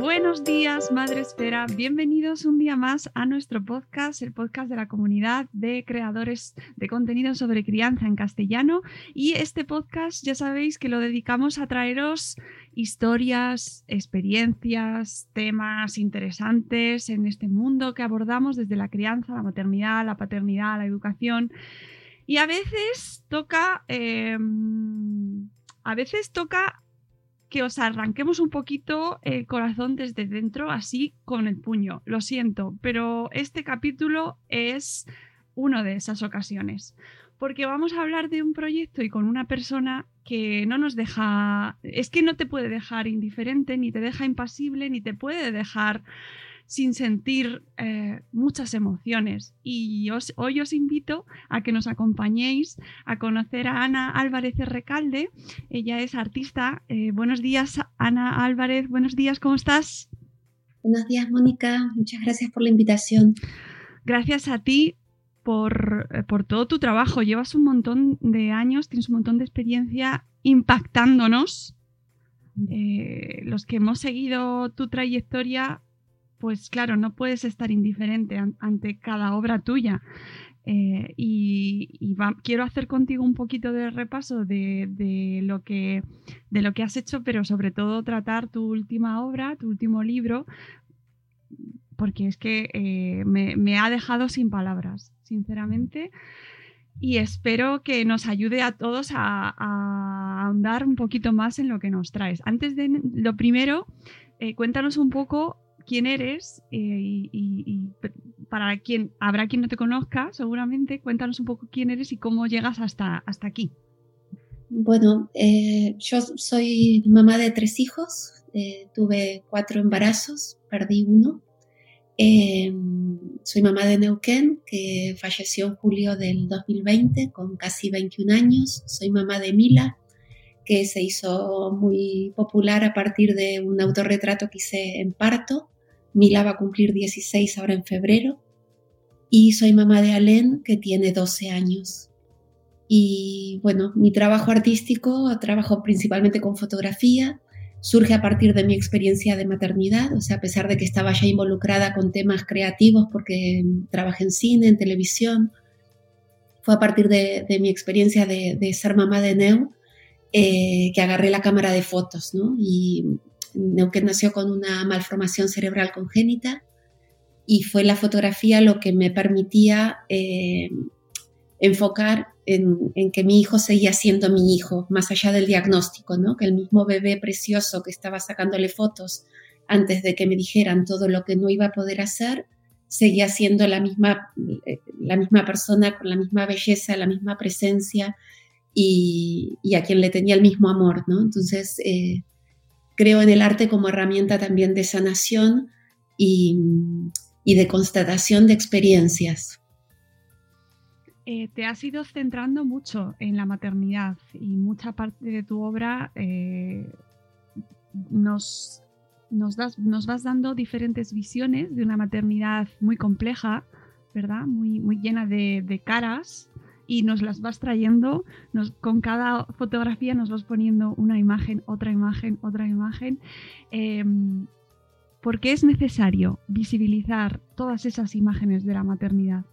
Buenos días, Madre Esfera. Bienvenidos un día más a nuestro podcast, el podcast de la comunidad de creadores de contenido sobre crianza en castellano. Y este podcast ya sabéis que lo dedicamos a traeros historias, experiencias, temas interesantes en este mundo que abordamos desde la crianza, la maternidad, la paternidad, la educación. Y a veces toca... Eh, a veces toca que os arranquemos un poquito el corazón desde dentro, así con el puño. Lo siento, pero este capítulo es una de esas ocasiones. Porque vamos a hablar de un proyecto y con una persona que no nos deja, es que no te puede dejar indiferente, ni te deja impasible, ni te puede dejar sin sentir eh, muchas emociones. Y os, hoy os invito a que nos acompañéis a conocer a Ana Álvarez Recalde. Ella es artista. Eh, buenos días, Ana Álvarez. Buenos días, ¿cómo estás? Buenos días, Mónica. Muchas gracias por la invitación. Gracias a ti por, eh, por todo tu trabajo. Llevas un montón de años, tienes un montón de experiencia impactándonos. Eh, los que hemos seguido tu trayectoria pues claro, no puedes estar indiferente an ante cada obra tuya. Eh, y, quiero hacer contigo un poquito de repaso de, lo que, has hecho, pero sobre todo tratar tu última obra, tu último libro, porque es que eh, me, ha dejado sin palabras, sinceramente. Y espero que nos ayude a todos a, a ahondar un poquito más en lo que nos traes. Antes de lo primero, eh, cuéntanos un poco quién eres eh, y, para quien habrá quien no te conozca, seguramente, cuéntanos un poco quién eres y cómo llegas hasta, hasta aquí. Bueno, eh, yo soy mamá de tres hijos, eh, tuve cuatro embarazos, perdí uno. Eh, soy mamá de Neuquén, que falleció en julio del 2020 con casi 21 años. Soy mamá de Mila, que se hizo muy popular a partir de un autorretrato que hice en parto. Mila va a cumplir 16 ahora en febrero. Y soy mamá de Alén, que tiene 12 años. Y bueno, mi trabajo artístico, trabajo principalmente con fotografía, surge a partir de mi experiencia de maternidad, o sea, a pesar de que estaba ya involucrada con temas creativos porque trabajé en cine, en televisión, fue a partir de, de mi experiencia de, de, ser mamá de Neu eh, que agarré la cámara de fotos, ¿no? Y Neuquén nació con una malformación cerebral congénita y fue la fotografía lo que me permitía eh, enfocar en, que mi hijo seguía siendo mi hijo, más allá del diagnóstico, ¿no? que el mismo bebé precioso que estaba sacándole fotos antes de que me dijeran todo lo que no iba a poder hacer, seguía siendo la misma, la misma persona con la misma belleza, la misma presencia y, y a quien le tenía el mismo amor. ¿no? Entonces, eh, creo en el arte como herramienta también de sanación y, y de constatación de experiencias. Eh, te has ido centrando mucho en la maternidad y mucha parte de tu obra eh, nos, nos, das, nos, vas dando diferentes visiones de una maternidad muy compleja, ¿verdad? Muy, muy llena de, de caras y nos las vas trayendo, con cada fotografía nos vas poniendo una imagen, otra imagen, otra imagen. Eh, ¿Por qué es necesario visibilizar todas esas imágenes de la maternidad?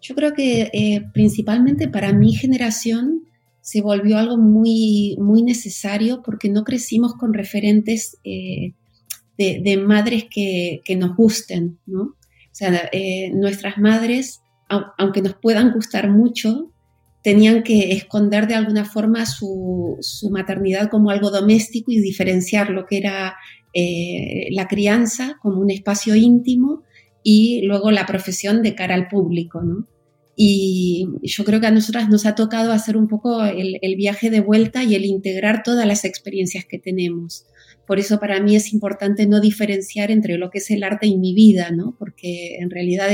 Yo creo que eh, principalmente para mi generación se volvió algo muy, muy necesario porque no crecimos con referentes eh, de, madres que, nos gusten, ¿no? O sea, eh, nuestras madres, aunque nos puedan gustar mucho, tenían que esconder de alguna forma su, maternidad como algo doméstico y diferenciar lo que era la crianza como un espacio íntimo y luego la profesión de cara al público, ¿no? Y yo creo que a nosotras nos ha tocado hacer un poco el, viaje de vuelta y el integrar todas las experiencias que tenemos. Por eso para mí es importante no diferenciar entre lo que es el arte y mi vida, ¿no? Porque en realidad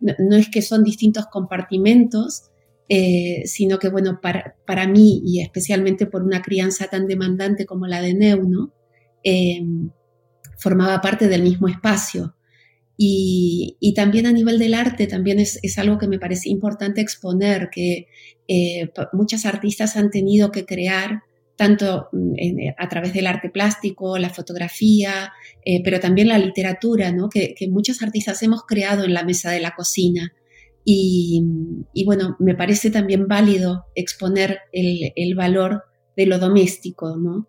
no, es que son distintos compartimentos, eh, sino que, bueno, para, para, mí y especialmente por una crianza tan demandante como la de Neu, ¿no? Eh, formaba parte del mismo espacio. Y, también a nivel del arte, también es, algo que me parece importante exponer, que eh, muchas artistas han tenido que crear tanto mm, eh, a través del arte plástico, la fotografía, eh, pero también la literatura, ¿no? que, muchos artistas hemos creado en la mesa de la cocina. Y, bueno, me parece también válido exponer el, valor de lo doméstico ¿no?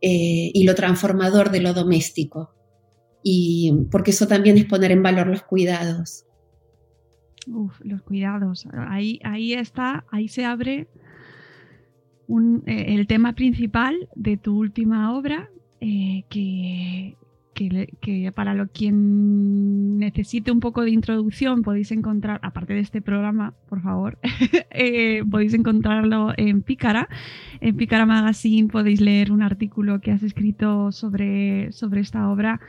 y lo transformador de lo doméstico y porque eso también es poner en valor los cuidados. Uf, los cuidados. Ahí, ahí está, ahí se abre eh, el tema principal de tu última obra, eh, que, que, para lo quien necesite un poco de introducción podéis encontrar, aparte de este programa, por favor, eh, podéis encontrarlo en Pícara. En Pícara Magazine podéis leer un artículo que has escrito sobre, sobre esta obra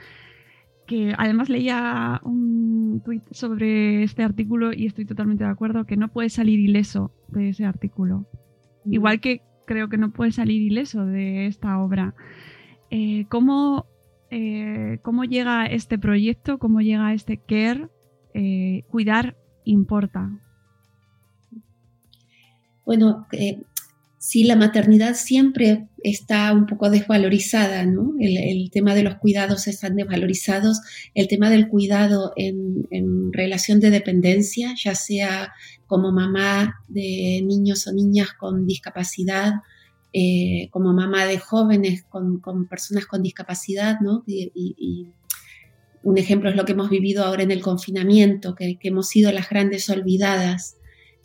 que además leía un tuit sobre este artículo y estoy totalmente de acuerdo que no puede salir ileso de ese artículo. Igual que creo que no puede salir ileso de esta obra. Eh, ¿cómo, eh, ¿cómo, llega este proyecto? ¿Cómo llega este care? Eh, cuidar importa. Bueno, sí, la maternidad siempre está un poco desvalorizada, ¿no? El, tema de los cuidados están desvalorizados, el tema del cuidado en, relación de dependencia, ya sea como mamá de niños o niñas con discapacidad, eh, como mamá de jóvenes con, personas con discapacidad, ¿no? Y, un ejemplo es lo que hemos vivido ahora en el confinamiento, que hemos sido las grandes olvidadas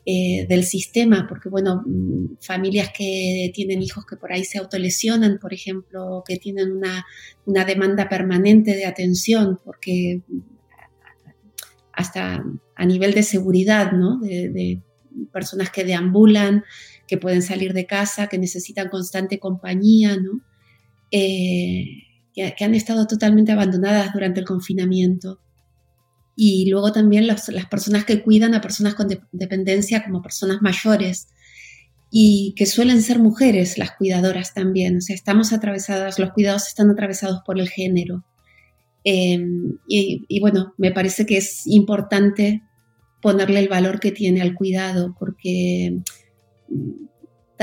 eh, del sistema, porque bueno, mm, familias que tienen hijos que por ahí se autolesionan, por ejemplo, que tienen una, demanda permanente de atención, porque hasta a nivel de seguridad, ¿no? De, personas que deambulan, que pueden salir de casa, que necesitan constante compañía, ¿no? Eh, que, han estado totalmente abandonadas durante el confinamiento y luego también las personas que cuidan a personas con dependencia como personas mayores y que suelen ser mujeres las cuidadoras también. O sea, estamos atravesadas, los cuidados están atravesados por el género. Em, y, bueno, me parece que es importante ponerle el valor que tiene al cuidado porque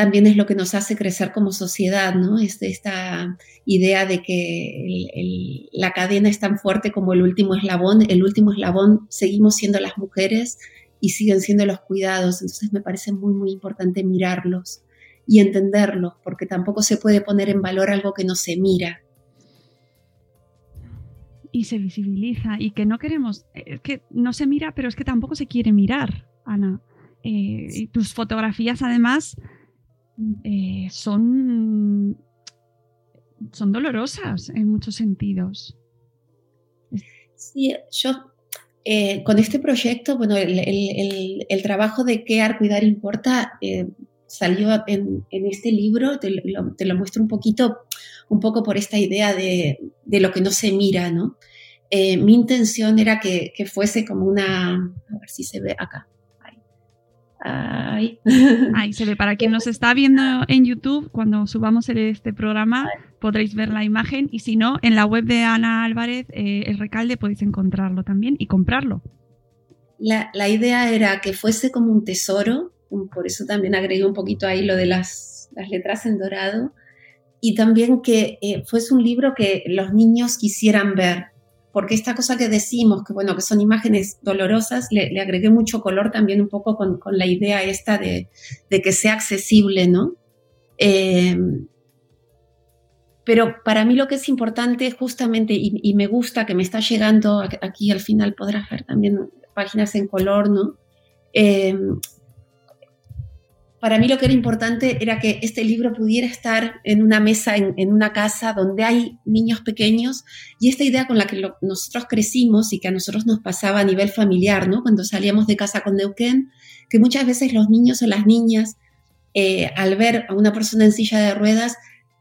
también es lo que nos hace crecer como sociedad, ¿no? Este, esta idea de que la cadena es tan fuerte como el último eslabón, el último eslabón seguimos siendo las mujeres y siguen siendo los cuidados, entonces me parece muy, muy importante mirarlos y entenderlos, porque tampoco se puede poner en valor algo que no se mira. Y se visibiliza, y que no queremos, es que no se mira, pero es que tampoco se quiere mirar, Ana. Eh, tus fotografías además eh, son, son dolorosas en muchos sentidos. Sí, yo eh, con este proyecto, bueno, el, trabajo de qué cuidar importa eh, salió en, este libro, te lo, muestro un poquito, un poco por esta idea de, lo que no se mira, ¿no? mi intención era que, que, fuese como una, a ver si se ve acá, Ahí. se ve. Para quien nos está viendo en YouTube, cuando subamos este programa, podréis ver la imagen. Y si no, en la web de Ana Álvarez, eh, el recalde, podéis encontrarlo también y comprarlo. La, idea era que fuese como un tesoro, por eso también agregué un poquito ahí lo de las, letras en dorado, y también que eh, fuese un libro que los niños quisieran ver, porque esta cosa que decimos, que bueno, que son imágenes dolorosas, le, agregué mucho color también un poco con, la idea esta de, que sea accesible, ¿no? Eh, pero para mí lo que es importante justamente, y, me gusta que me está llegando, aquí al final podrás ver también páginas en color, ¿no? Eh, para mí lo que era importante era que este libro pudiera estar en una mesa, en, una casa donde hay niños pequeños y esta idea con la que nosotros crecimos y que a nosotros nos pasaba a nivel familiar, ¿no? Cuando salíamos de casa con Neuquén, que muchas veces los niños o las niñas, eh, al ver a una persona en silla de ruedas,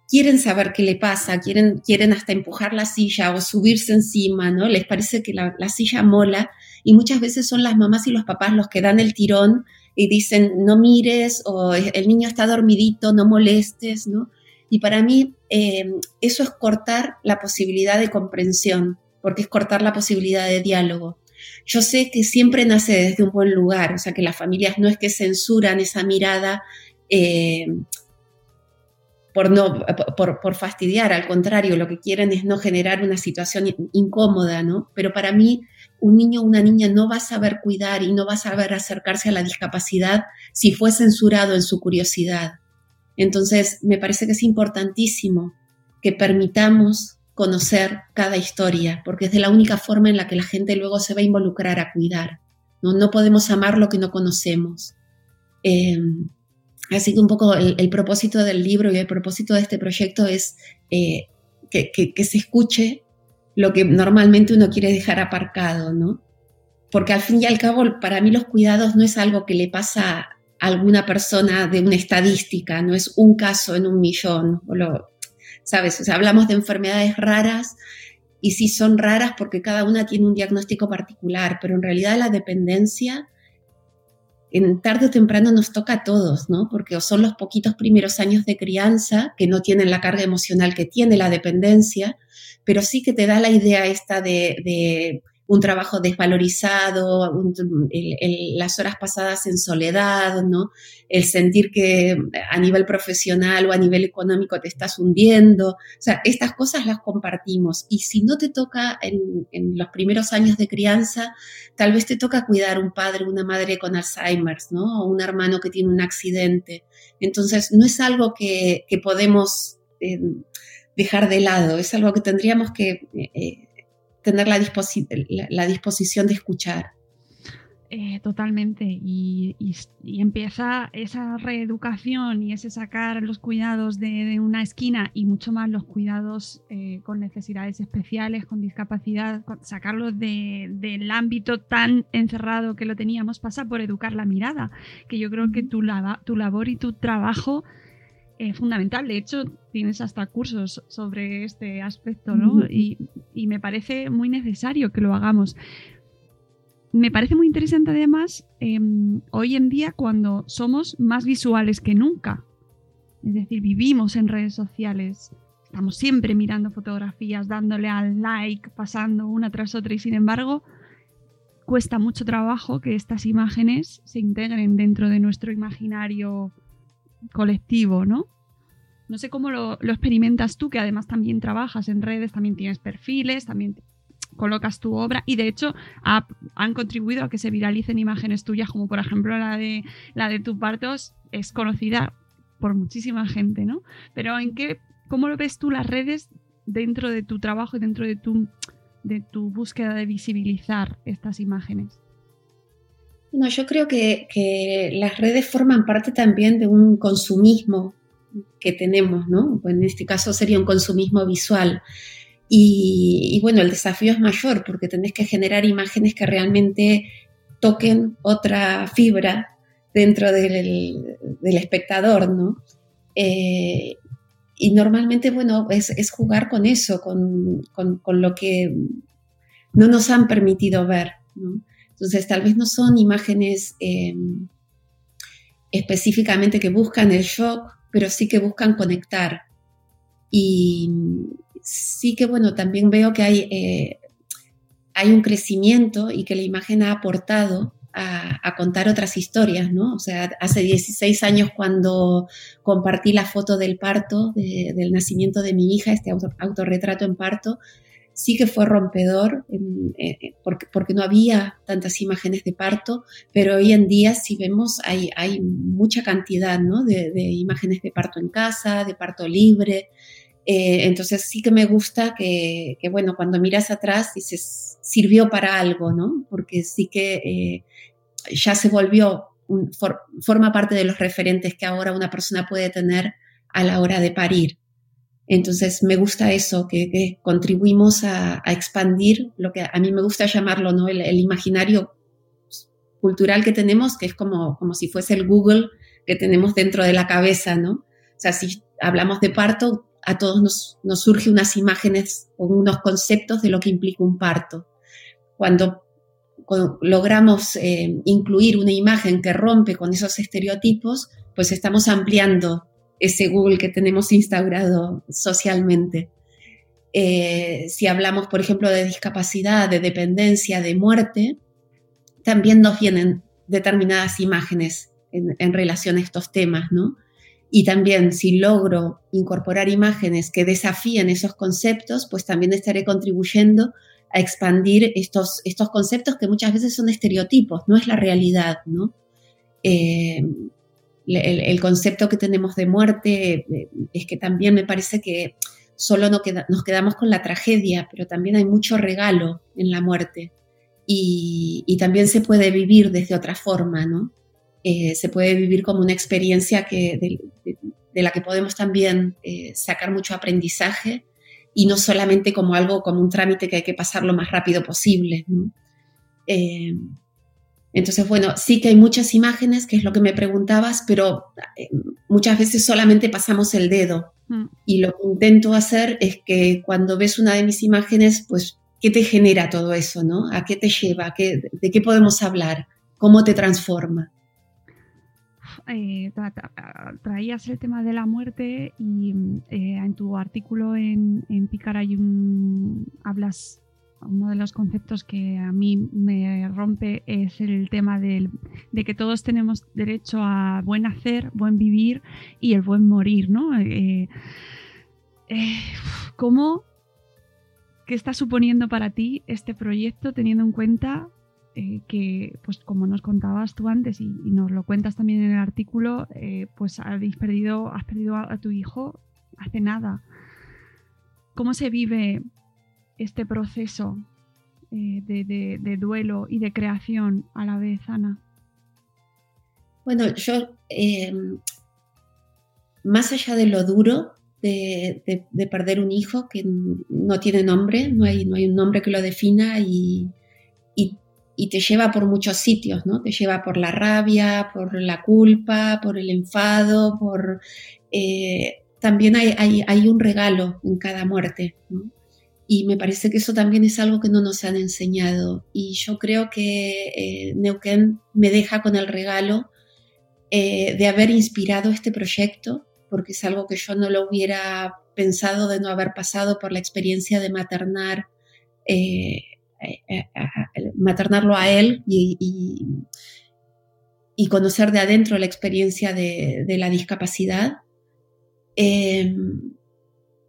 quieren saber qué le pasa, quieren, quieren hasta empujar la silla o subirse encima, ¿no? Les parece que la, la silla mola y muchas veces son las mamás y los papás los que dan el tirón y dicen no mires o el niño está dormidito, no molestes, ¿no? Y para mí eh, eso es cortar la posibilidad de comprensión, porque es cortar la posibilidad de diálogo. Yo sé que siempre nace desde un buen lugar, o sea que las familias no es que censuran esa mirada eh, por, no, por, por, fastidiar, al contrario, lo que quieren es no generar una situación incómoda, ¿no? Pero para mí un niño o una niña no va a saber cuidar y no va a saber acercarse a la discapacidad si fue censurado en su curiosidad. Entonces, me parece que es importantísimo que permitamos conocer cada historia, porque es de la única forma en la que la gente luego se va a involucrar a cuidar. No, podemos amar lo que no conocemos. Em, así que un poco el, propósito del libro y el propósito de este proyecto es eh, que se escuche lo que normalmente uno quiere dejar aparcado, ¿no? Porque al fin y al cabo, para mí los cuidados no es algo que le pasa a alguna persona de una estadística, no es un caso en un millón, ¿sabes? O sea, hablamos de enfermedades raras y sí son raras porque cada una tiene un diagnóstico particular, pero en realidad la dependencia en tarde o temprano nos toca a todos, ¿no? Porque son los poquitos primeros años de crianza que no tienen la carga emocional que tiene la dependencia, pero sí que te da la idea esta de, un trabajo desvalorizado, las horas pasadas en soledad, ¿no? El sentir que a nivel profesional o a nivel económico te estás hundiendo. O sea, estas cosas las compartimos. Y si no te toca en, los primeros años de crianza, tal vez te toca cuidar un padre, una madre con Alzheimer, ¿no? O un hermano que tiene un accidente. Entonces, no es algo que, podemos... Eh, dejar de lado, es algo que tendríamos que eh, eh, tener la, la, disposición de escuchar. Eh, totalmente. Y, empieza esa reeducación y ese sacar los cuidados de, una esquina y mucho más los cuidados con necesidades especiales, con discapacidad, sacarlos del ámbito tan encerrado que lo teníamos, pasa por educar la mirada, que yo creo que tu, tu labor y tu trabajo eh, fundamental. De hecho, tienes hasta cursos sobre este aspecto, ¿no? y, me parece muy necesario que lo hagamos. Me parece muy interesante además em, hoy en día cuando somos más visuales que nunca. Es decir, vivimos en redes sociales, estamos siempre mirando fotografías, dándole al like, pasando una tras otra y sin embargo cuesta mucho trabajo que estas imágenes se integren dentro de nuestro imaginario colectivo, ¿no? No sé cómo lo, experimentas tú, que además también trabajas en redes, también tienes perfiles, también colocas tu obra y de hecho han contribuido a que se viralicen imágenes tuyas, como por ejemplo la de, la de tu partos, es conocida por muchísima gente, ¿no? Pero ¿en qué, cómo lo ves tú las redes dentro de tu trabajo y dentro de tu, de tu búsqueda de visibilizar estas imágenes? No, yo creo que, las redes forman parte también de un consumismo que tenemos, ¿no? en este caso sería un consumismo visual. Y, bueno, el desafío es mayor porque tenés que generar imágenes que realmente toquen otra fibra dentro del, espectador, ¿no? Eh, y normalmente, bueno, es, jugar con eso, con, con, lo que no nos han permitido ver, ¿no? Entonces, tal vez no son imágenes eh, específicamente que buscan el shock, pero sí que buscan conectar. Y sí que, bueno, también veo que hay, eh, hay un crecimiento y que la imagen ha aportado a, contar otras historias, ¿no? O sea, hace 16 años cuando compartí la foto del parto, del nacimiento de mi hija, este autorretrato en parto, sí que fue rompedor eh, porque, porque, no había tantas imágenes de parto, pero hoy en día si vemos hay, hay mucha cantidad de, imágenes de parto en casa, de parto libre. Eh, entonces sí que me gusta que, bueno, cuando miras atrás dices, sirvió para algo, ¿no? Porque sí que eh, ya se volvió, forma parte de los referentes que ahora una persona puede tener a la hora de parir. Entonces me gusta eso, que, contribuimos a, expandir lo que a mí me gusta llamarlo, ¿no? El, imaginario cultural que tenemos, que es como, como si fuese el Google que tenemos dentro de la cabeza, ¿no? O sea, si hablamos de parto, a todos nos, nos surgen unas imágenes o unos conceptos de lo que implica un parto. Cuando logramos eh, incluir una imagen que rompe con esos estereotipos, pues estamos ampliando ese Google que tenemos instaurado socialmente. Eh, si hablamos, por ejemplo, de discapacidad, de dependencia, de muerte, también nos vienen determinadas imágenes en, relación a estos temas, ¿no? Y también si logro incorporar imágenes que desafíen esos conceptos, pues también estaré contribuyendo a expandir estos, estos conceptos que muchas veces son estereotipos, no es la realidad, ¿no? Eh, el, concepto que tenemos de muerte eh, es que también me parece que solo no nos quedamos con la tragedia, pero también hay mucho regalo en la muerte y, también se puede vivir desde otra forma, ¿no? Eh, se puede vivir como una experiencia que, de, la que podemos también sacar mucho aprendizaje y no solamente como algo, como un trámite que hay que pasar lo más rápido posible. Eh, entonces, bueno, sí que hay muchas imágenes, que es lo que me preguntabas, pero eh, muchas veces solamente pasamos el dedo. Mm. Y lo que intento hacer es que cuando ves una de mis imágenes, pues, ¿qué te genera todo eso? ¿no? ¿A qué te lleva? ¿De qué podemos hablar? ¿Cómo te transforma? Eh, traías el tema de la muerte y eh, en tu artículo en, en hablas, uno de los conceptos que a mí me rompe es el tema de que todos tenemos derecho a buen hacer, buen vivir y el buen morir, ¿no? Eh, ¿Cómo, qué está suponiendo para ti este proyecto teniendo en cuenta eh, que, pues como nos contabas tú antes y, nos lo cuentas también en el artículo, eh, pues habéis perdido, has perdido a, tu hijo hace nada. ¿Cómo se vive este proceso eh, de, duelo y de creación a la vez, Ana? Bueno, yo, em, más allá de lo duro de, perder un hijo que no tiene nombre, no hay, no hay un nombre que lo defina y, y te lleva por muchos sitios, ¿no? Te lleva por la rabia, por la culpa, por el enfado, por... Eh, también hay, hay, un regalo en cada muerte, ¿no? Y me parece que eso también es algo que no nos han enseñado. Y yo creo que eh, Neuquén me deja con el regalo eh, de haber inspirado este proyecto, porque es algo que yo no lo hubiera pensado de no haber pasado por la experiencia de maternar eh, eh, maternarlo a él y, y, conocer de adentro la experiencia de, la discapacidad. Em,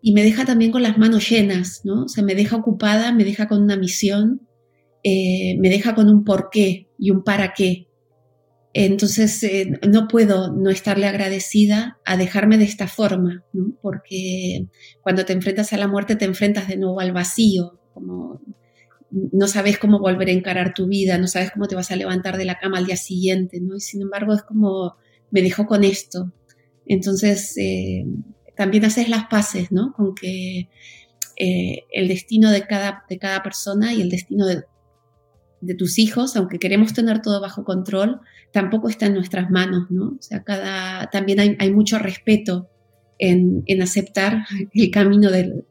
y me deja también con las manos llenas, ¿no? O sea, me deja ocupada, me deja con una misión, eh, me deja con un porqué y un para qué. Entonces, no puedo no estarle agradecida a dejarme de esta forma, porque cuando te enfrentas a la muerte te enfrentas de nuevo al vacío, como no sabes cómo volver a encarar tu vida, no sabes cómo te vas a levantar de la cama al día siguiente, ¿no? Y sin embargo es como, me dejó con esto. Entonces, eh, también haces las paces, ¿no? Con que eh, el destino de cada, de cada persona y el destino de, tus hijos, aunque queremos tener todo bajo control, tampoco está en nuestras manos, ¿no? O sea, cada, también hay, mucho respeto en, aceptar el camino de,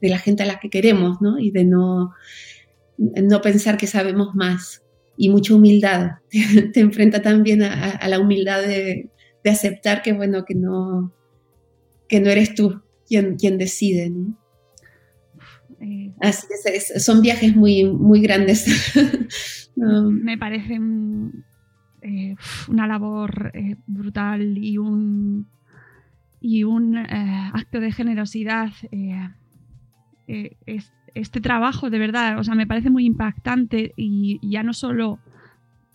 de, la gente a la que queremos, ¿no? Y de no, no pensar que sabemos más y mucha humildad. Te enfrenta también a, la humildad de, aceptar que, bueno, que no, que no eres tú quien, quien decide. Eh, Así que son viajes muy, muy grandes Me parece eh, una labor eh, brutal y un, y un eh, acto de generosidad. este trabajo, de verdad, o sea, me parece muy impactante y ya no solo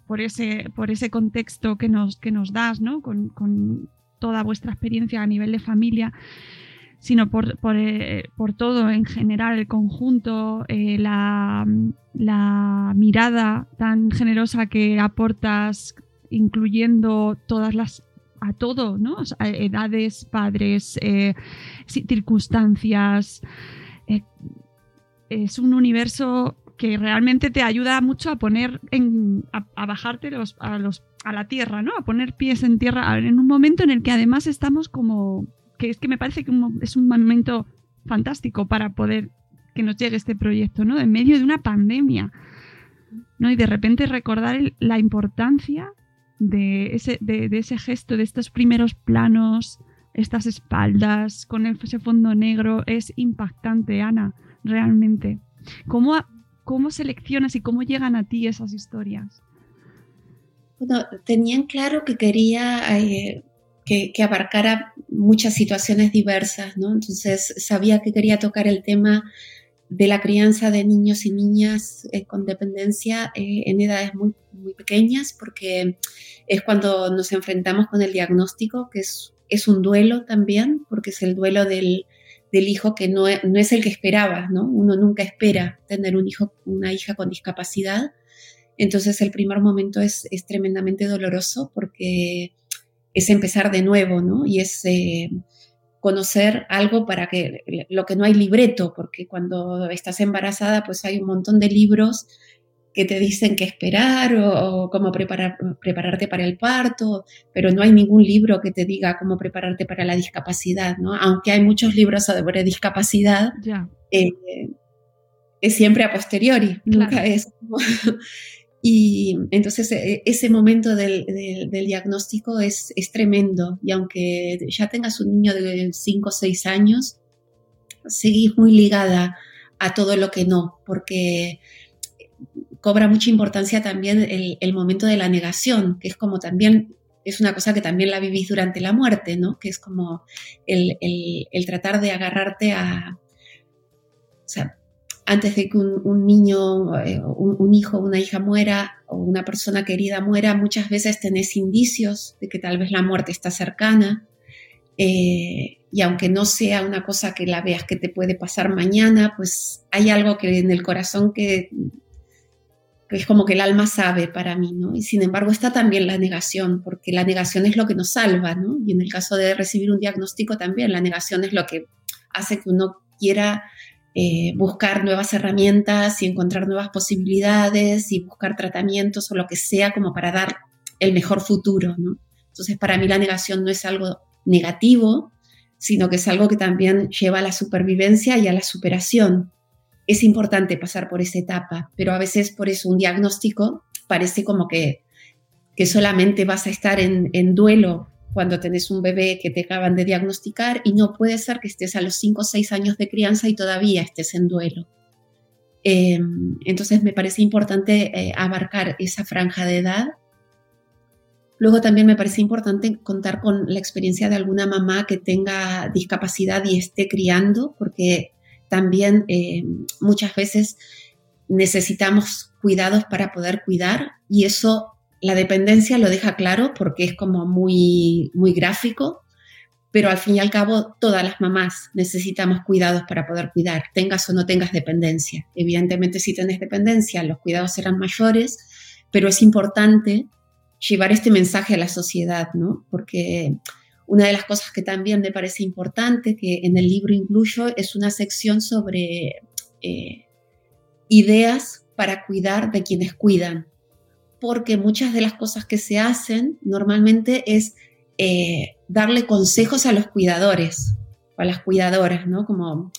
por ese, por ese contexto que nos, que nos das, ¿no? Con, con toda vuestra experiencia a nivel de familia, sino por, por, eh, por todo en general, el conjunto, eh, la, la, mirada tan generosa que aportas, incluyendo todas las a todo, ¿no? edades, padres, eh, circunstancias. es un universo que realmente te ayuda mucho a poner en, a, bajarte los, a, la tierra, ¿no? A poner pies en tierra en un momento en el que además estamos como que es que me parece que es un momento fantástico para poder que nos llegue este proyecto, ¿no? En medio de una pandemia, ¿no? Y de repente recordar la importancia de ese, de, ese gesto, de estos primeros planos, estas espaldas con ese fondo negro, es impactante, Ana, realmente. ¿Cómo, cómo seleccionas y cómo llegan a ti esas historias? Tenían claro que quería eh, que, abarcara muchas situaciones diversas, ¿no? Entonces sabía que quería tocar el tema de la crianza de niños y niñas eh, con dependencia eh, en edades muy, muy pequeñas, porque es cuando nos enfrentamos con el diagnóstico, que es, es un duelo también, porque es el duelo del, del hijo que no, no, es el que esperaba, ¿no? Uno nunca espera tener un hijo, una hija con discapacidad. Entonces el primer momento es, es tremendamente doloroso porque es empezar de nuevo, ¿no? Y es eh, conocer algo para que, lo que no hay libreto, porque cuando estás embarazada, pues hay un montón de libros que te dicen qué esperar o, cómo preparar, prepararte para el parto, pero no hay ningún libro que te diga cómo prepararte para la discapacidad, ¿no? Aunque hay muchos libros sobre discapacidad, eh, es siempre a posteriori, nunca es y entonces e, ese momento del, diagnóstico es, es, tremendo. Y aunque ya tengas un niño de 5 o 6 años, seguís muy ligada a todo lo que no, porque cobra mucha importancia también el, momento de la negación, que es como también, es una cosa que también la vivís durante la muerte, ¿no? Que es como el, el tratar de agarrarte a... O sea, antes de que un, niño, eh, un, hijo, una hija muera o una persona querida muera, muchas veces tenés indicios de que tal vez la muerte está cercana. Eh, y aunque no sea una cosa que la veas que te puede pasar mañana, pues hay algo que en el corazón que, que es como que el alma sabe para mí, ¿no? Y sin embargo está también la negación, porque la negación es lo que nos salva, ¿no? Y en el caso de recibir un diagnóstico también, la negación es lo que hace que uno quiera eh, buscar nuevas herramientas y encontrar nuevas posibilidades y buscar tratamientos o lo que sea como para dar el mejor futuro. ¿no? Entonces, para mí la negación no es algo negativo, sino que es algo que también lleva a la supervivencia y a la superación. Es importante pasar por esa etapa, pero a veces por eso un diagnóstico parece como que, que solamente vas a estar en, duelo cuando tenés un bebé que te acaban de diagnosticar y no puede ser que estés a los 5 o 6 años de crianza y todavía estés en duelo. Em, entonces me parece importante eh, abarcar esa franja de edad. Luego también me parece importante contar con la experiencia de alguna mamá que tenga discapacidad y esté criando, porque también em, muchas veces necesitamos cuidados para poder cuidar y eso la dependencia lo deja claro porque es como muy, muy gráfico, pero al fin y al cabo todas las mamás necesitamos cuidados para poder cuidar, tengas o no tengas dependencia. Evidentemente si tienes dependencia los cuidados serán mayores, pero es importante llevar este mensaje a la sociedad, ¿no? Porque una de las cosas que también me parece importante, que en el libro incluyo, es una sección sobre eh, ideas para cuidar de quienes cuidan porque muchas de las cosas que se hacen normalmente es eh, darle consejos a los cuidadores, a las cuidadoras, ¿no? Como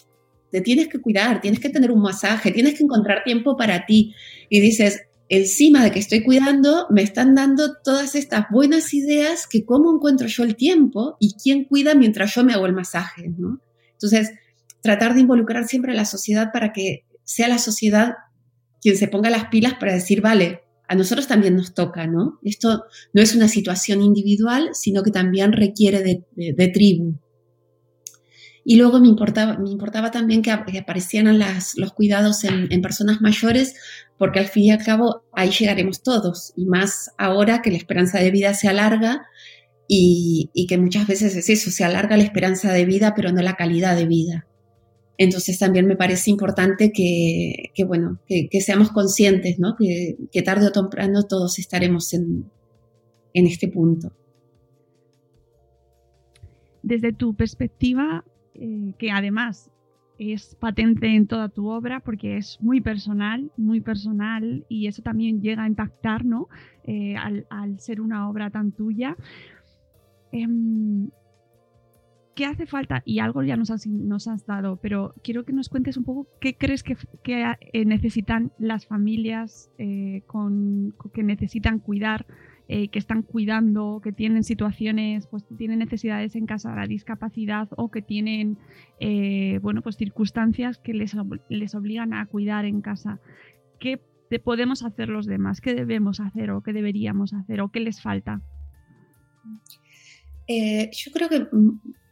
te tienes que cuidar, tienes que tener un masaje, tienes que encontrar tiempo para ti. Y dices, encima de que estoy cuidando, me están dando todas estas buenas ideas que cómo encuentro yo el tiempo y quién cuida mientras yo me hago el masaje, ¿no? Entonces, tratar de involucrar siempre a la sociedad para que sea la sociedad quien se ponga las pilas para decir, vale, a nosotros también nos toca, ¿no? Esto no es una situación individual, sino que también requiere de, tribu. Y luego me importaba, me importaba también que, aparecieran los cuidados en, personas mayores, porque al fin y al cabo ahí llegaremos todos, y más ahora que la esperanza de vida se alarga y, y que muchas veces es eso, se alarga la esperanza de vida, pero no la calidad de vida. Entonces también me parece importante que, bueno, que, seamos conscientes, ¿no? Que, tarde o temprano todos estaremos en, este punto. Desde tu perspectiva, eh, que además es patente en toda tu obra porque es muy personal, muy personal y eso también llega a impactar, ¿no? Eh, al, ser una obra tan tuya. Em, ¿qué hace falta? Y algo ya nos has, dado, pero quiero que nos cuentes un poco qué crees que, eh, necesitan las familias eh, que necesitan cuidar, eh, que están cuidando, que tienen situaciones, pues tienen necesidades en casa de la discapacidad o que tienen, bueno, pues circunstancias que les, les obligan a cuidar en casa. ¿Qué podemos hacer los demás? ¿Qué debemos hacer o qué deberíamos hacer o qué les falta? Eh, yo creo que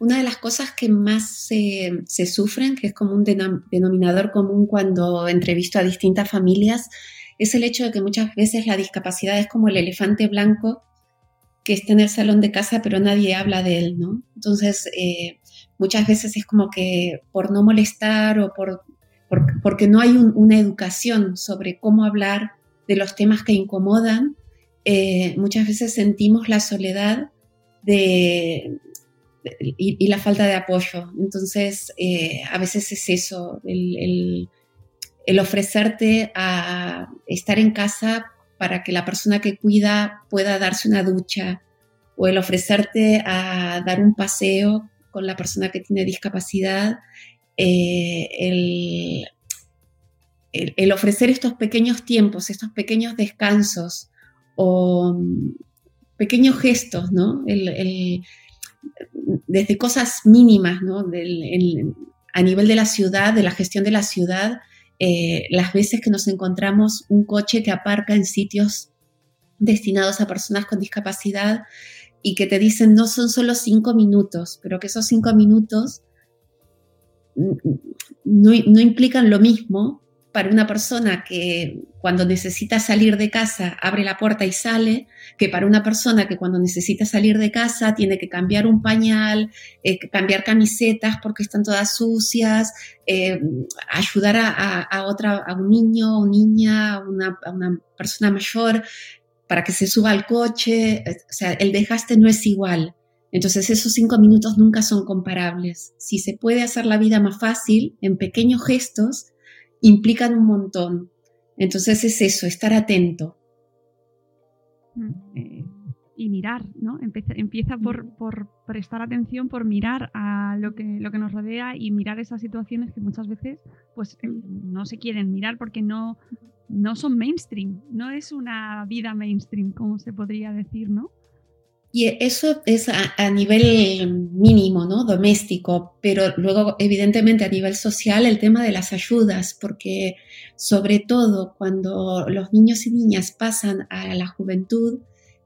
una de las cosas que más se, sufren, que es como un denominador común cuando entrevisto a distintas familias, es el hecho de que muchas veces la discapacidad es como el elefante blanco que está en el salón de casa pero nadie habla de él, ¿no? Entonces, eh, muchas veces es como que por no molestar o por, porque no hay una educación sobre cómo hablar de los temas que incomodan, eh, muchas veces sentimos la soledad y, la falta de apoyo. Entonces, eh, a veces es eso, el, ofrecerte a estar en casa para que la persona que cuida pueda darse una ducha o el ofrecerte a dar un paseo con la persona que tiene discapacidad, eh, el, el, ofrecer estos pequeños tiempos, estos pequeños descansos o pequeños gestos, ¿no? desde cosas mínimas, ¿no? a nivel de la ciudad, de la gestión de la ciudad, eh, las veces que nos encontramos un coche que aparca en sitios destinados a personas con discapacidad y que te dicen no son solo cinco minutos, pero que esos cinco minutos no, no implican lo mismo para una persona que cuando necesita salir de casa abre la puerta y sale, que para una persona que cuando necesita salir de casa tiene que cambiar un pañal, eh, cambiar camisetas porque están todas sucias, eh, ayudar a, otra, a un niño o niña, a una, persona mayor para que se suba al coche. O sea, el desgaste no es igual. Entonces esos cinco minutos nunca son comparables. Si se puede hacer la vida más fácil en pequeños gestos, implican un montón. Entonces es eso, estar atento. Mm, eh, y mirar, ¿no? Empieza, por, prestar atención, por mirar a lo que, lo que nos rodea y mirar esas situaciones que muchas veces pues, eh, no se quieren mirar porque no, no son mainstream, no es una vida mainstream, como se podría decir, ¿no? Y eso es a, nivel mínimo, ¿no? Doméstico, pero luego evidentemente a nivel social el tema de las ayudas, porque sobre todo cuando los niños y niñas pasan a la juventud,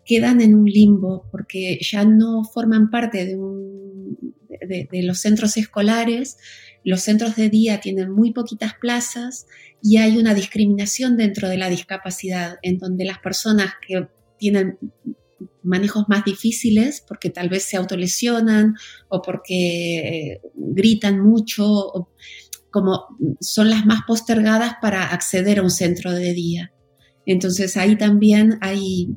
quedan en un limbo porque ya no forman parte de, de los centros escolares, los centros de día tienen muy poquitas plazas y hay una discriminación dentro de la discapacidad, en donde las personas que tienen manejos más difíciles porque tal vez se autolesionan o porque eh, gritan mucho, como son las más postergadas para acceder a un centro de día. Entonces ahí también hay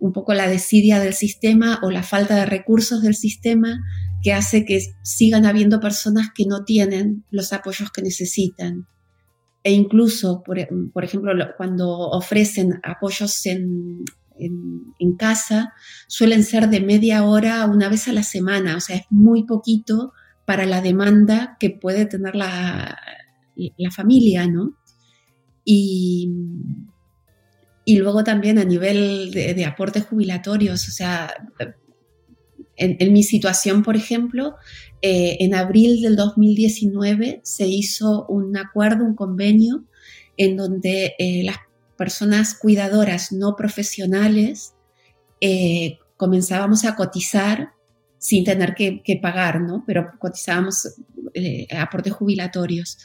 un poco la desidia del sistema o la falta de recursos del sistema que hace que sigan habiendo personas que no tienen los apoyos que necesitan. E incluso, por, por ejemplo, cuando ofrecen apoyos en, en, casa suelen ser de media hora una vez a la semana, o sea, es muy poquito para la demanda que puede tener la, la familia, ¿no? Y, y, luego también a nivel de, aportes jubilatorios, o sea, en, mi situación, por ejemplo, eh, en abril del 2019 se hizo un acuerdo, un convenio, en donde eh, las personas cuidadoras no profesionales eh, comenzábamos a cotizar sin tener que, pagar, ¿no? Pero cotizábamos eh, aportes jubilatorios.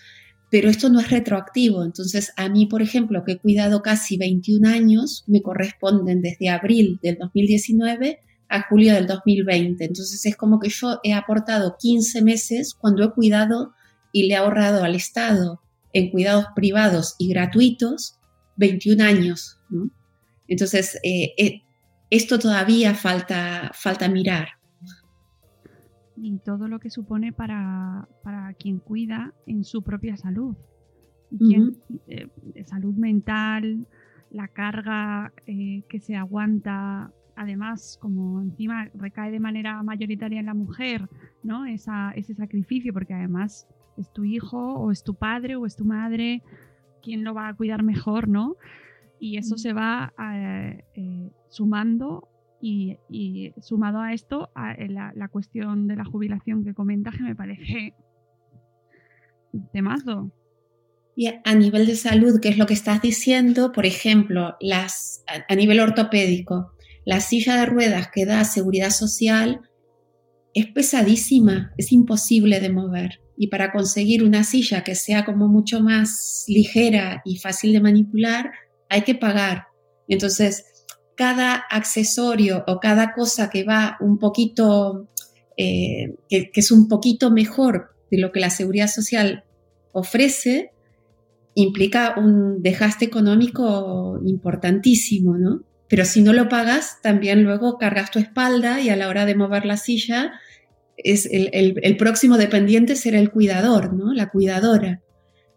Pero esto no es retroactivo, entonces a mí, por ejemplo, que he cuidado casi 21 años, me corresponden desde abril del 2019 a julio del 2020. Entonces es como que yo he aportado 15 meses cuando he cuidado y le he ahorrado al Estado en cuidados privados y gratuitos 21 años. Entonces, eh, eh, esto todavía falta, falta mirar. Y todo lo que supone para, quien cuida en su propia salud. Eh, salud mental, la carga que se aguanta, además, como encima recae de manera mayoritaria en la mujer, ¿no? ese sacrificio, porque además es tu hijo o es tu padre o es tu madre, quién lo va a cuidar mejor, ¿no? Y eso se va eh, eh, sumando y, sumado a esto, a eh, la, cuestión de la jubilación que comentas, que me parece temazo. Y a nivel de salud, ¿qué es lo que estás diciendo? Por ejemplo, las, a nivel ortopédico, la silla de ruedas que da seguridad social es pesadísima, es imposible de mover y para conseguir una silla que sea como mucho más ligera y fácil de manipular, hay que pagar. Entonces, cada accesorio o cada cosa que va un poquito, eh, que, es un poquito mejor de lo que la seguridad social ofrece, implica un desgaste económico importantísimo, ¿no? Pero si no lo pagas, también luego cargas tu espalda y a la hora de mover la silla es el, próximo dependiente será el cuidador, ¿no? La cuidadora.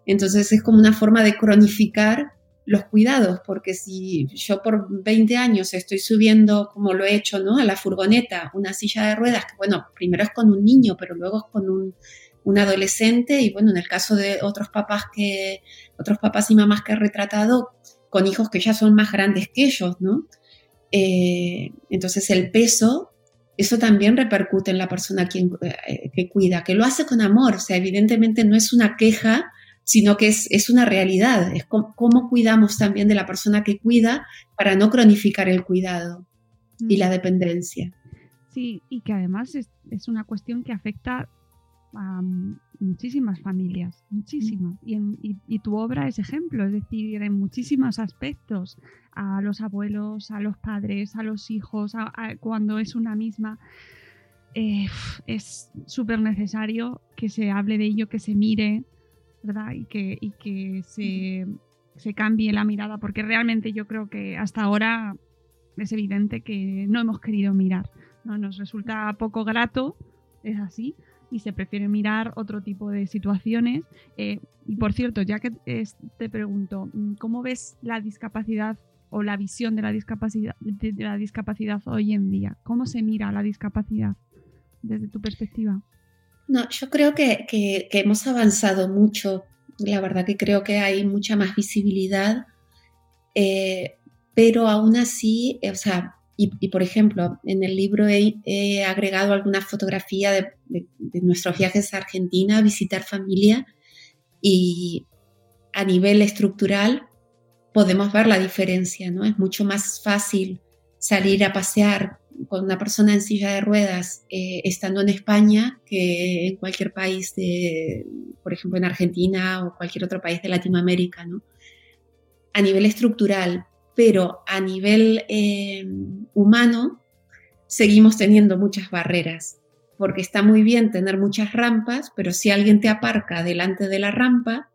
Entonces es como una forma de cronificar los cuidados, porque si yo por 20 años estoy subiendo, como lo he hecho, ¿no? A la furgoneta, una silla de ruedas, que bueno, primero es con un niño, pero luego es con un, adolescente, y bueno, en el caso de otros papás que, otros papás y mamás que he retratado, con hijos que ya son más grandes que ellos, ¿no? Eh, entonces el peso eso también repercute en la persona quien, eh, que cuida, que lo hace con amor, o sea, evidentemente no es una queja, sino que es, es una realidad, es cómo, cuidamos también de la persona que cuida para no cronificar el cuidado y la mm. dependencia. Sí, y que además es, es una cuestión que afecta a muchísimas familias, muchísimas. Y, tu obra es ejemplo, es decir, en muchísimos aspectos, a los abuelos, a los padres, a los hijos, cuando es una misma. Eh, es súper necesario que se hable de ello, que se mire, ¿verdad? Y que, y que se, se cambie la mirada, porque realmente yo creo que hasta ahora es evidente que no hemos querido mirar. ¿no? Nos resulta poco grato, es así, y se prefiere mirar otro tipo de situaciones. Eh, y por cierto, ya que te pregunto, mm, ¿cómo ves la discapacidad o la visión de la discapacidad, de, la discapacidad hoy en día? ¿Cómo se mira la discapacidad desde tu perspectiva? No, yo creo que, que, hemos avanzado mucho. La verdad que creo que hay mucha más visibilidad, eh, pero aún así, o sea, y, por ejemplo, en el libro he, agregado alguna fotografía de, nuestros viajes a Argentina, visitar familia, y a nivel estructural podemos ver la diferencia, ¿no? Es mucho más fácil salir a pasear con una persona en silla de ruedas eh, estando en España que en cualquier país de, por ejemplo, en Argentina o cualquier otro país de Latinoamérica, ¿no? A nivel estructural, pero a nivel eh, humano seguimos teniendo muchas barreras, porque está muy bien tener muchas rampas, pero si alguien te aparca delante de la rampa,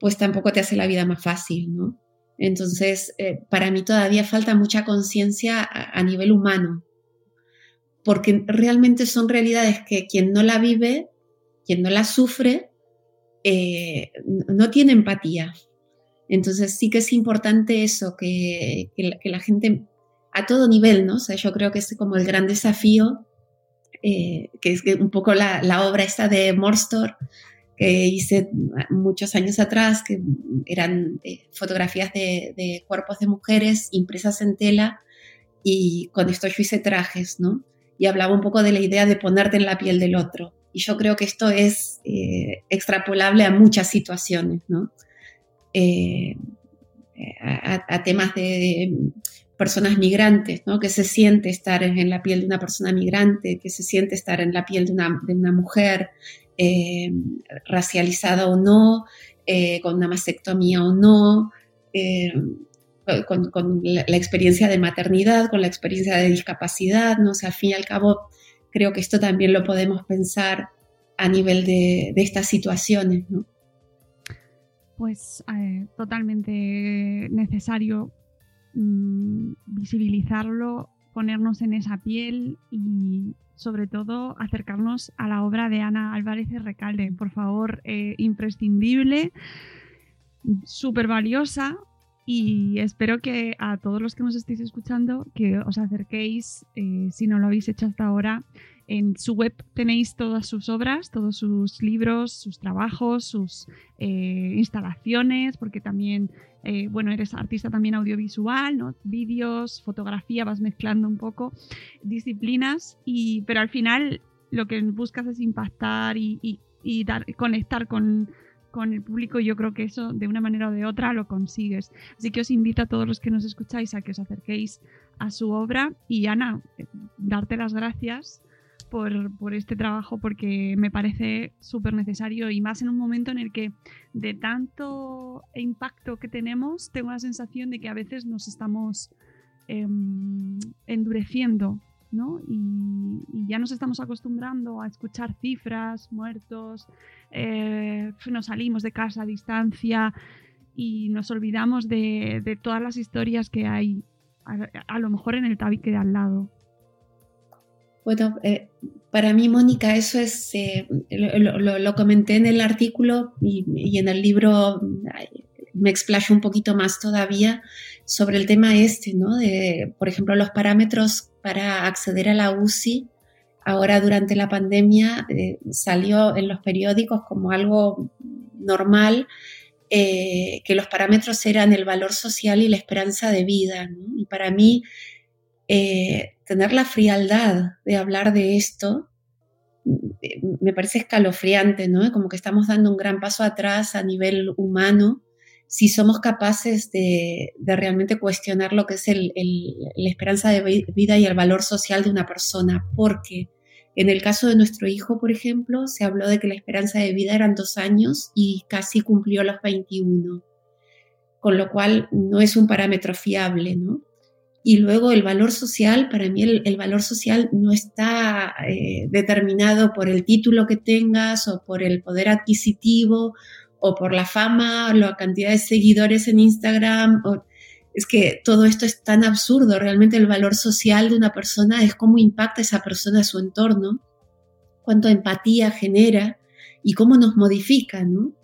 pues tampoco te hace la vida más fácil, ¿no? Entonces, eh, para mí todavía falta mucha conciencia a, nivel humano, porque realmente son realidades que quien no la vive, quien no la sufre, eh, no tiene empatía. Entonces sí que es importante eso, que, la gente a todo nivel, ¿no? O sea, yo creo que es como el gran desafío, eh, que es un poco la, obra esta de Morstor, que hice muchos años atrás, que eran eh, fotografías de, cuerpos de mujeres impresas en tela y con esto yo hice trajes, ¿no? Y hablaba un poco de la idea de ponerte en la piel del otro. Y yo creo que esto es eh, extrapolable a muchas situaciones, ¿no? Eh, a, temas de, personas migrantes, ¿no? que se siente estar en, la piel de una persona migrante, que se siente estar en la piel de una, mujer eh, racializada o no, eh, con una mastectomía o no, con, la, experiencia de maternidad, con la experiencia de discapacidad, ¿no? al fin y al cabo, creo que esto también lo podemos pensar a nivel de, de estas situaciones, ¿no? Pues totalmente necesario Mm, visibilizarlo, ponernos en esa piel y sobre todo acercarnos a la obra de Ana Álvarez Recalde. Por favor, eh, imprescindible, súper valiosa y espero que a todos los que nos estéis escuchando que os acerquéis, eh, si no lo habéis hecho hasta ahora, en su web tenéis todas sus obras, todos sus libros, sus trabajos, sus eh, instalaciones, porque también, eh, bueno, eres artista también audiovisual, ¿no? Vídeos, fotografía, vas mezclando un poco disciplinas, y, pero al final lo que buscas es impactar y, dar, conectar con, con el público y yo creo que eso de una manera o de otra lo consigues. Así que os invito a todos los que nos escucháis a que os acerquéis a su obra y Ana, eh, darte las gracias por, este trabajo porque me parece súper necesario y más en un momento en el que de tanto impacto que tenemos, tengo la sensación de que a veces nos estamos em, endureciendo, ¿no? Y, ya nos estamos acostumbrando a escuchar cifras, muertos, eh, nos salimos de casa a distancia y nos olvidamos de, todas las historias que hay, a, lo mejor en el tabique de al lado. Bueno, eh, para mí, Mónica, eso es, eh, lo, comenté en el artículo y, en el libro me explayo un poquito más todavía sobre el tema este, ¿no? De, por ejemplo, los parámetros para acceder a la UCI. Ahora, durante la pandemia, eh, salió en los periódicos como algo normal que los parámetros eran el valor social y la esperanza de vida. ¿no? Y para mí, eh, tener la frialdad de hablar de esto eh, me parece escalofriante, ¿no? Como que estamos dando un gran paso atrás a nivel humano si somos capaces de, realmente cuestionar lo que es la esperanza de vida y el valor social de una persona, porque en el caso de nuestro hijo, por ejemplo, se habló de que la esperanza de vida eran dos años y casi cumplió los 21, con lo cual no es un parámetro fiable, ¿no? Y luego el valor social, para mí el, valor social no está eh, determinado por el título que tengas o por el poder adquisitivo o por la fama o la cantidad de seguidores en Instagram. es que todo esto es tan absurdo. Realmente el valor social de una persona es cómo impacta esa persona a su entorno, cuánto empatía genera y cómo nos modifica, ¿no?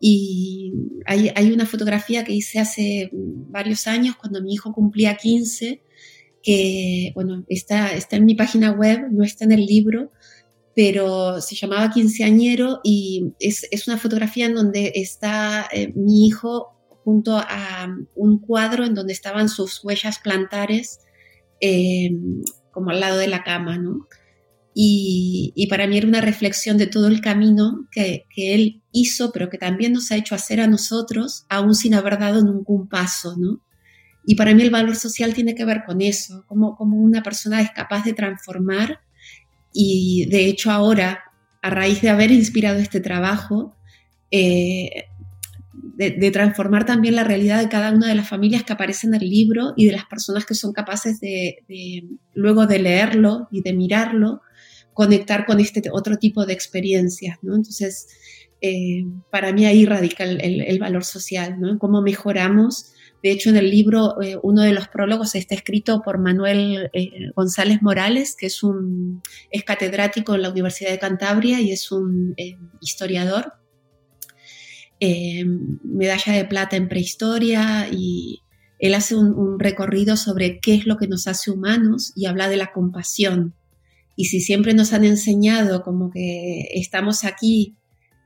Y hay, hay, una fotografía que hice hace varios años, cuando mi hijo cumplía 15, que, bueno, está, está en mi página web, no está en el libro, pero se llamaba Quinceañero y es, es una fotografía en donde está eh, mi hijo junto a un cuadro en donde estaban sus huellas plantares eh, como al lado de la cama, ¿no? Y, para mí era una reflexión de todo el camino que, él hizo, pero que también nos ha hecho hacer a nosotros, aún sin haber dado ningún paso, ¿no? Y para mí el valor social tiene que ver con eso, como, como una persona es capaz de transformar y de hecho ahora, a raíz de haber inspirado este trabajo, eh, de, transformar también la realidad de cada una de las familias que aparecen en el libro y de las personas que son capaces de luego de leerlo y de mirarlo, conectar con este otro tipo de experiencias. Entonces, eh, para mí ahí radica el, valor social, ¿no? Cómo mejoramos. De hecho, en el libro, eh, uno de los prólogos está escrito por Manuel eh, González Morales, que es, un, es catedrático en la Universidad de Cantabria y es un historiador. medalla de plata en prehistoria y él hace un recorrido sobre qué es lo que nos hace humanos y habla de la compasión, y si siempre nos han enseñado como que estamos aquí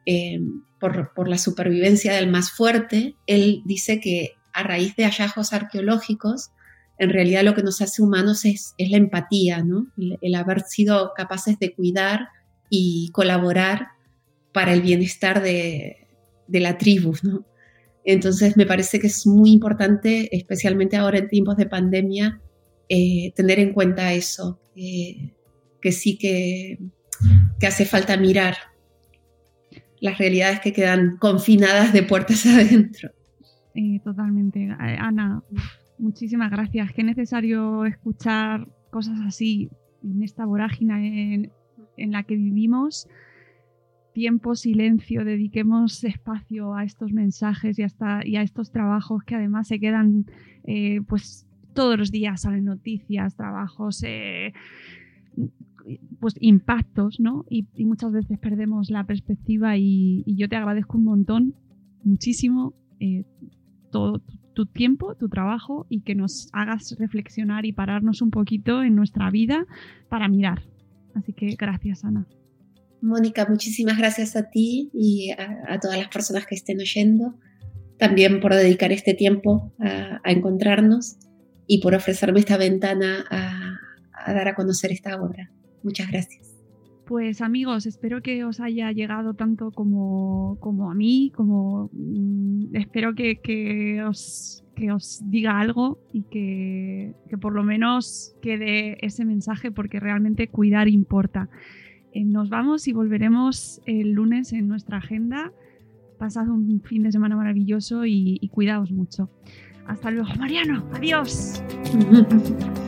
eh, por, la supervivencia del más fuerte, él dice que a raíz de hallazgos arqueológicos, en realidad lo que nos hace humanos es, la empatía, ¿no? El, haber sido capaces de cuidar y colaborar para el bienestar de, la tribu, ¿no? Entonces me parece que es muy importante, especialmente ahora en tiempos de pandemia, eh, tener en cuenta eso, que sí que, que hace falta mirar las realidades que quedan confinadas de puertas adentro. Eh, totalmente. Eh, Ana, muchísimas gracias. Qué necesario escuchar cosas así en esta vorágine en, la que vivimos. Tiempo, silencio, dediquemos espacio a estos mensajes y, hasta, y a estos trabajos que además se quedan, eh, pues todos los días salen noticias, trabajos, pues impactos, ¿no? Y, muchas veces perdemos la perspectiva y, yo te agradezco un montón, muchísimo, eh, todo tu tiempo, tu trabajo y que nos hagas reflexionar y pararnos un poquito en nuestra vida para mirar. Así que gracias, Ana. Mónica, muchísimas gracias a ti y a, todas las personas que estén oyendo, también por dedicar este tiempo a, encontrarnos y por ofrecerme esta ventana a dar a conocer esta obra. Muchas gracias. Pues amigos, espero que os haya llegado tanto como, como a mí, como mm, espero que, os, que os diga algo y que, por lo menos quede ese mensaje porque realmente cuidar importa. Eh, nos vamos y volveremos el lunes en nuestra agenda. Pasad un fin de semana maravilloso y, y cuidaos mucho. Hasta luego, Mariano. Adiós.